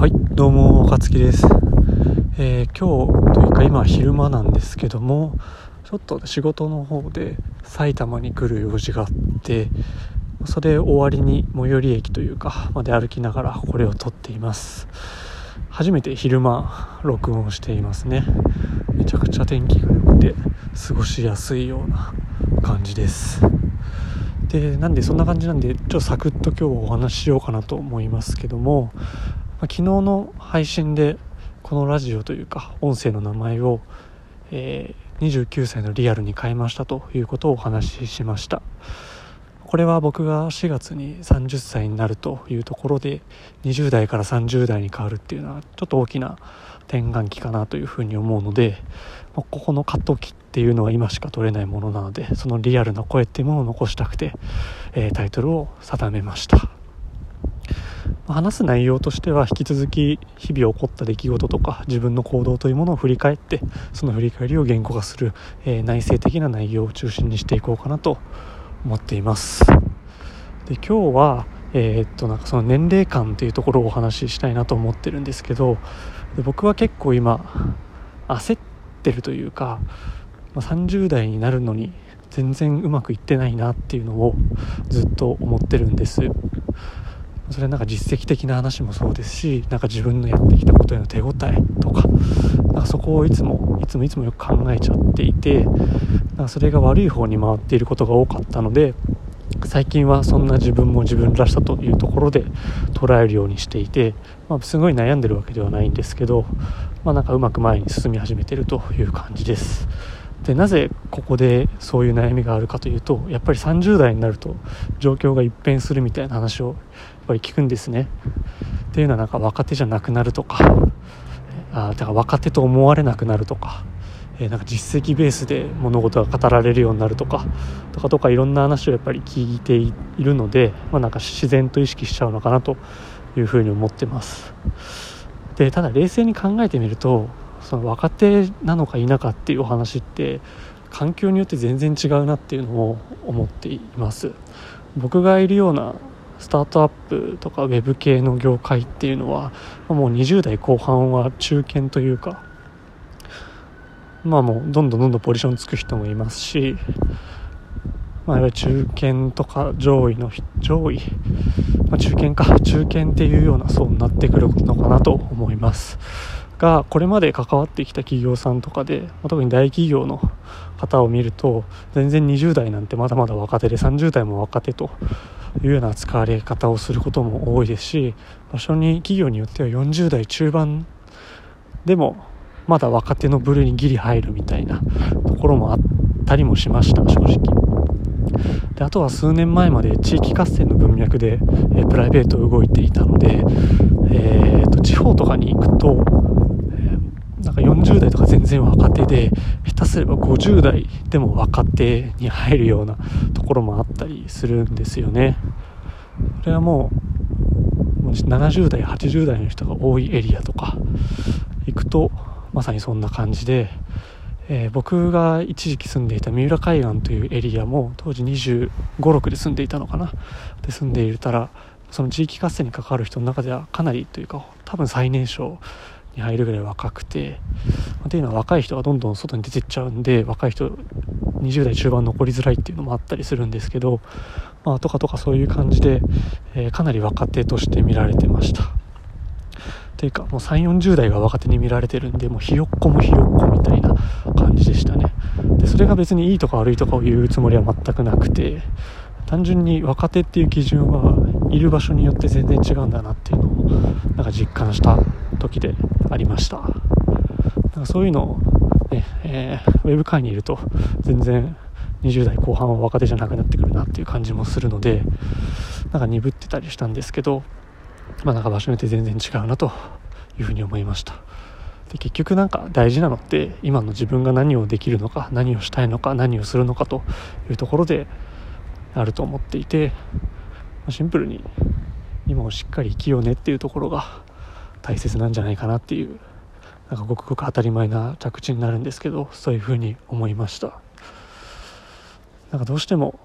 はいどうも若月です、えー、今日というか今昼間なんですけどもちょっと仕事の方で埼玉に来る用事があってそれ終わりに最寄り駅というかまで歩きながらこれを撮っています。初めて昼間録音していますね。めちゃくちゃ天気が良くて過ごしやすいような感じです。でなんでそんな感じなんでちょっとサクッと今日お話ししようかなと思いますけども、あ、昨日の配信でこのラジオというか音声の名前を、えー、29歳のリアルに変えましたということをお話ししました。これは僕が4月に30歳になるというところで20代から30代に変わるっていうのはちょっと大きな転換期かなというふうに思うのでまここの過渡期っていうのは今しか取れないものなのでそのリアルな声っていうものを残したくて、えー、タイトルを定めました。話す内容としては引き続き日々起こった出来事とか自分の行動というものを振り返ってその振り返りを言語化する、えー、内省的な内容を中心にしていこうかなと思っています。で今日はえー、っとなんかその年齢感というところをお話ししたいなと思ってるんですけどで僕は結構今焦ってるというか、まあ、30代になるのに全然うまくいってないなっていうのをずっと思ってるんです。それなんか実績的な話もそうですしなんか自分のやってきたことへの手応えとかなんかそこをいつもいつもいつもよく考えちゃっていてなんかそれが悪い方に回っていることが多かったので最近はそんな自分も自分らしさというところで捉えるようにしていて、まあ、すごい悩んでるわけではないんですけど、まあ、なんかうまく前に進み始めてるという感じです。でなぜここでそういう悩みがあるかというとやっぱり30代になると状況が一変するみたいな話をやっぱり聞くんですね。っていうのはなんか若手じゃなくなるとかあだから若手と思われなくなるとかえなんか実績ベースで物事が語られるようになるとかとかとかいろんな話をやっぱり聞いているので、まあ、なんか自然と意識しちゃうのかなというふうに思ってます。でただ冷静に考えてみるとその若手なのか否かっていうお話って環境によって全然違うなっていうのを思っています。僕がいるようなスタートアップとかウェブ系の業界っていうのはもう20代後半は中堅というかまあもうどんどんどんどんポジションつく人もいますし、まあ、いわゆる中堅とか上位の上位、まあ、中堅か中堅っていうような層になってくるのかなと思います。がこれまで関わってきた企業さんとかで、ま、特に大企業の方を見ると全然20代なんてまだまだ若手で30代も若手というような扱われ方をすることも多いですし場所に企業によっては40代中盤でもまだ若手の部類にギリ入るみたいなところもあったりもしました正直。であとは数年前まで地域活性の文脈で、え、プライベート動いていたので、えーと、地方とかに行くと、なんか40代とか全然若手で下手すれば50代でも若手に入るようなところもあったりするんですよね。これはもう70代80代の人が多いエリアとか行くとまさにそんな感じで、えー、僕が一時期住んでいた三浦海岸というエリアも当時2 5 6で住んでいたのかな。で住んでいたらその地域活性に関わる人の中ではかなりというか多分最年少に入るぐらい若くてっていうのは若い人がどんどん外に出てっちゃうんで若い人20代中盤残りづらいっていうのもあったりするんですけど、まあ、とかとかそういう感じで、えー、かなり若手として見られてました。ていうかもう3 4 0代が若手に見られてるんでもうひよっこもひよっこみたいな感じでしたね。でそれが別にいいとか悪いとかを言うつもりは全くなくて単純に若手っていう基準はいる場所によって全然違うんだなっていうのをなんか実感した時で。ありました。なんかそういうのをね、えー、ウェブ界にいると全然20代後半は若手じゃなくなってくるなっていう感じもするのでなんか鈍ってたりしたんですけどまあなんか場所によって全然違うなというふうに思いました。で結局なんか大事なのって今の自分が何をできるのか何をしたいのか何をするのかというところであると思っていてシンプルに今をしっかり生きようねっていうところが大切なんじゃないかなっていうなんかごくごく当たり前な着地になるんですけどそういうふうに思いました。なんかどうしても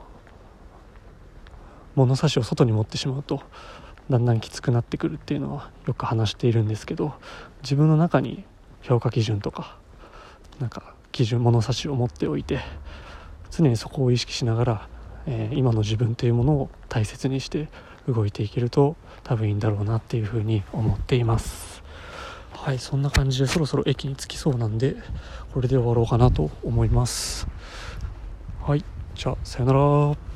物差しを外に持ってしまうとだんだんきつくなってくるっていうのはよく話しているんですけど自分の中に評価基準とかなんか基準物差しを持っておいて常にそこを意識しながら、えー、今の自分というものを大切にして動いていけると多分いいんだろうなっていうふうに思っています。はいそんな感じでそろそろ駅に着きそうなんでこれで終わろうかなと思います。はいじゃあさよなら。